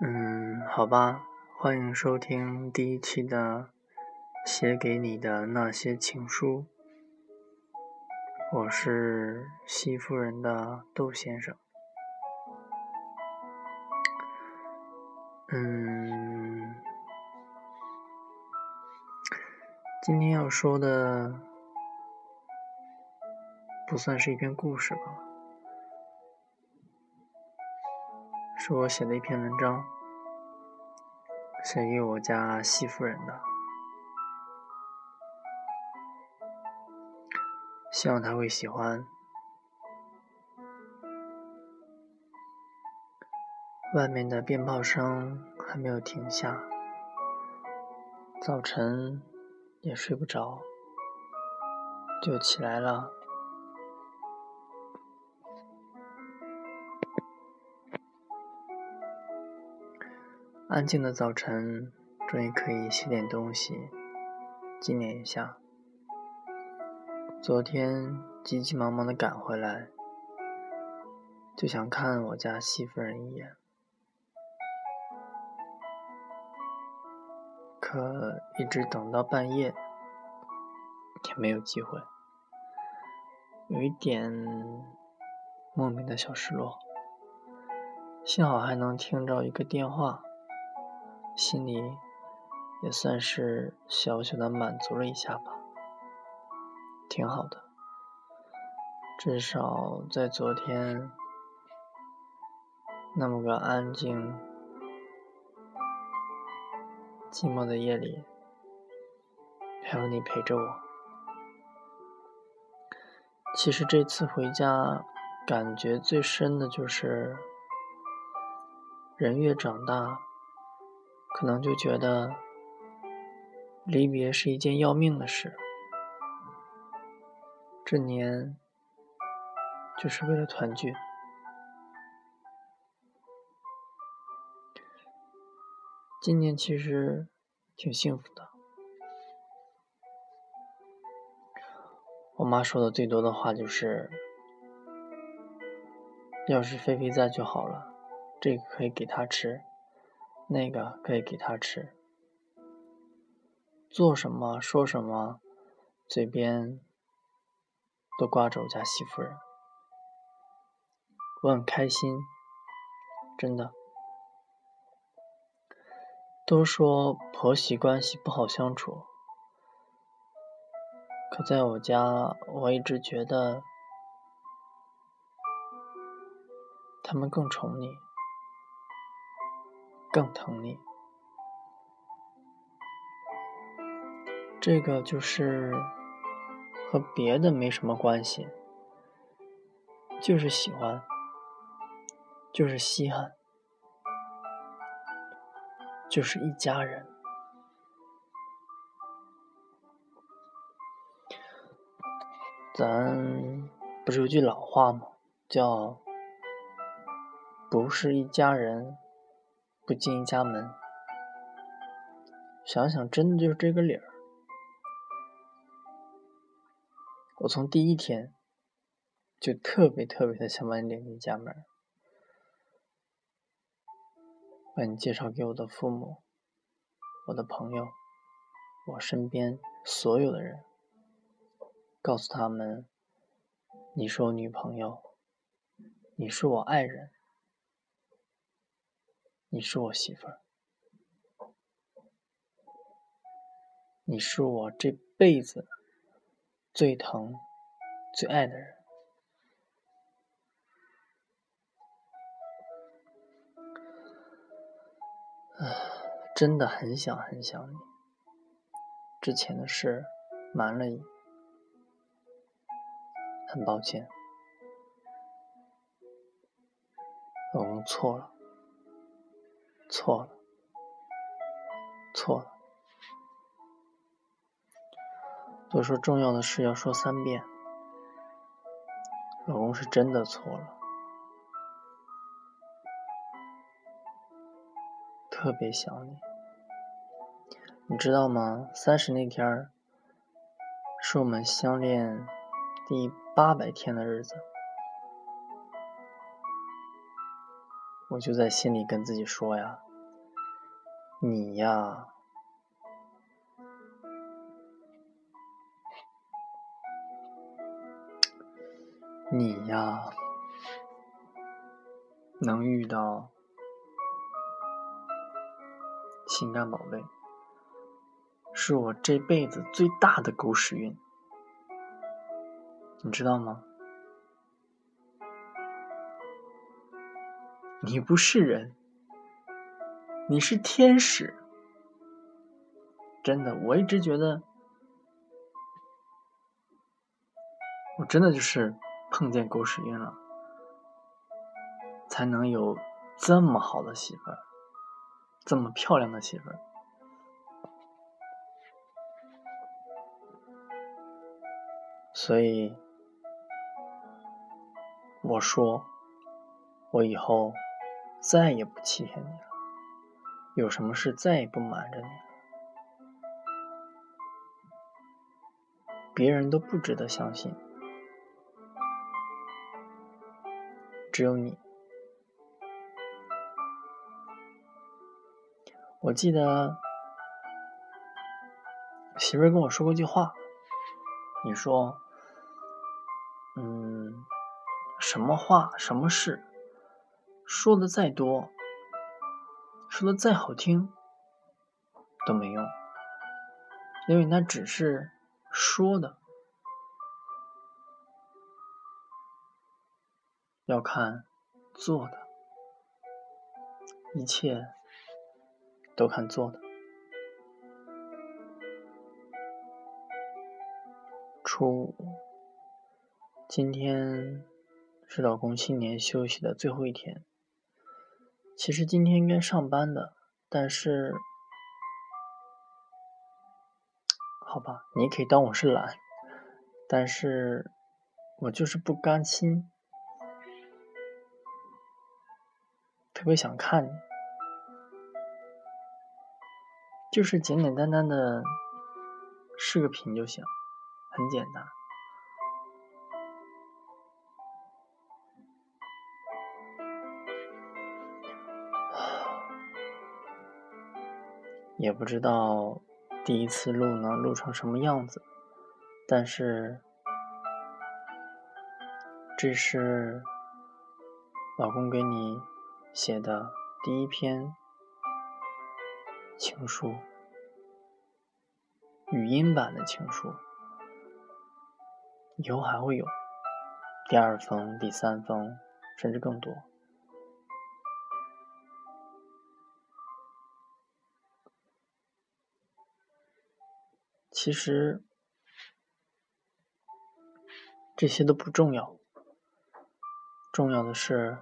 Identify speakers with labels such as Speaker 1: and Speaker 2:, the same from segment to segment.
Speaker 1: 嗯，好吧，欢迎收听第一期的《写给你的那些情书》，我是西夫人的窦先生。嗯，今天要说的不算是一篇故事吧。是我写的一篇文章，写给我家西夫人的，希望她会喜欢。外面的鞭炮声还没有停下，早晨也睡不着，就起来了。安静的早晨，终于可以写点东西纪念一下。昨天急急忙忙的赶回来，就想看我家西夫人一眼，可一直等到半夜也没有机会，有一点莫名的小失落。幸好还能听着一个电话。心里也算是小小的满足了一下吧，挺好的。至少在昨天那么个安静、寂寞的夜里，还有你陪着我。其实这次回家，感觉最深的就是人越长大。可能就觉得离别是一件要命的事。这年就是为了团聚。今年其实挺幸福的。我妈说的最多的话就是：“要是菲菲在就好了，这个可以给她吃。”那个可以给他吃，做什么说什么，嘴边都挂着我家媳妇人，我很开心，真的。都说婆媳关系不好相处，可在我家，我一直觉得他们更宠你。更疼你，这个就是和别的没什么关系，就是喜欢，就是稀罕，就是一家人。咱不是有句老话吗？叫“不是一家人”。不进一家门，想想真的就是这个理儿。我从第一天就特别特别的想把你领进家门，把你介绍给我的父母、我的朋友、我身边所有的人，告诉他们你是我女朋友，你是我爱人。你是我媳妇儿，你是我这辈子最疼、最爱的人。啊，真的很想很想你。之前的事瞒了你，很抱歉，老公错了。错了，错了。都说重要的事要说三遍，老公是真的错了，特别想你。你知道吗？三十那天儿是我们相恋第八百天的日子，我就在心里跟自己说呀：“你呀，你呀，能遇到情感宝贝，是我这辈子最大的狗屎运，你知道吗？”你不是人，你是天使。真的，我一直觉得，我真的就是碰见狗屎运了，才能有这么好的媳妇儿，这么漂亮的媳妇儿。所以，我说，我以后。再也不欺骗你了，有什么事再也不瞒着你了。别人都不值得相信，只有你。我记得媳妇儿跟我说过一句话，你说，嗯，什么话，什么事？说的再多，说的再好听，都没用，因为那只是说的，要看做的，一切都看做的。初五，今天是老公新年休息的最后一天。其实今天应该上班的，但是，好吧，你可以当我是懒，但是我就是不甘心，特别想看你，就是简简单单的视个频就行，很简单。也不知道第一次录能录成什么样子，但是这是老公给你写的第一篇情书，语音版的情书，以后还会有第二封、第三封，甚至更多。其实这些都不重要，重要的是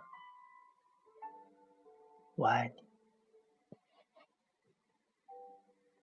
Speaker 1: 我爱你。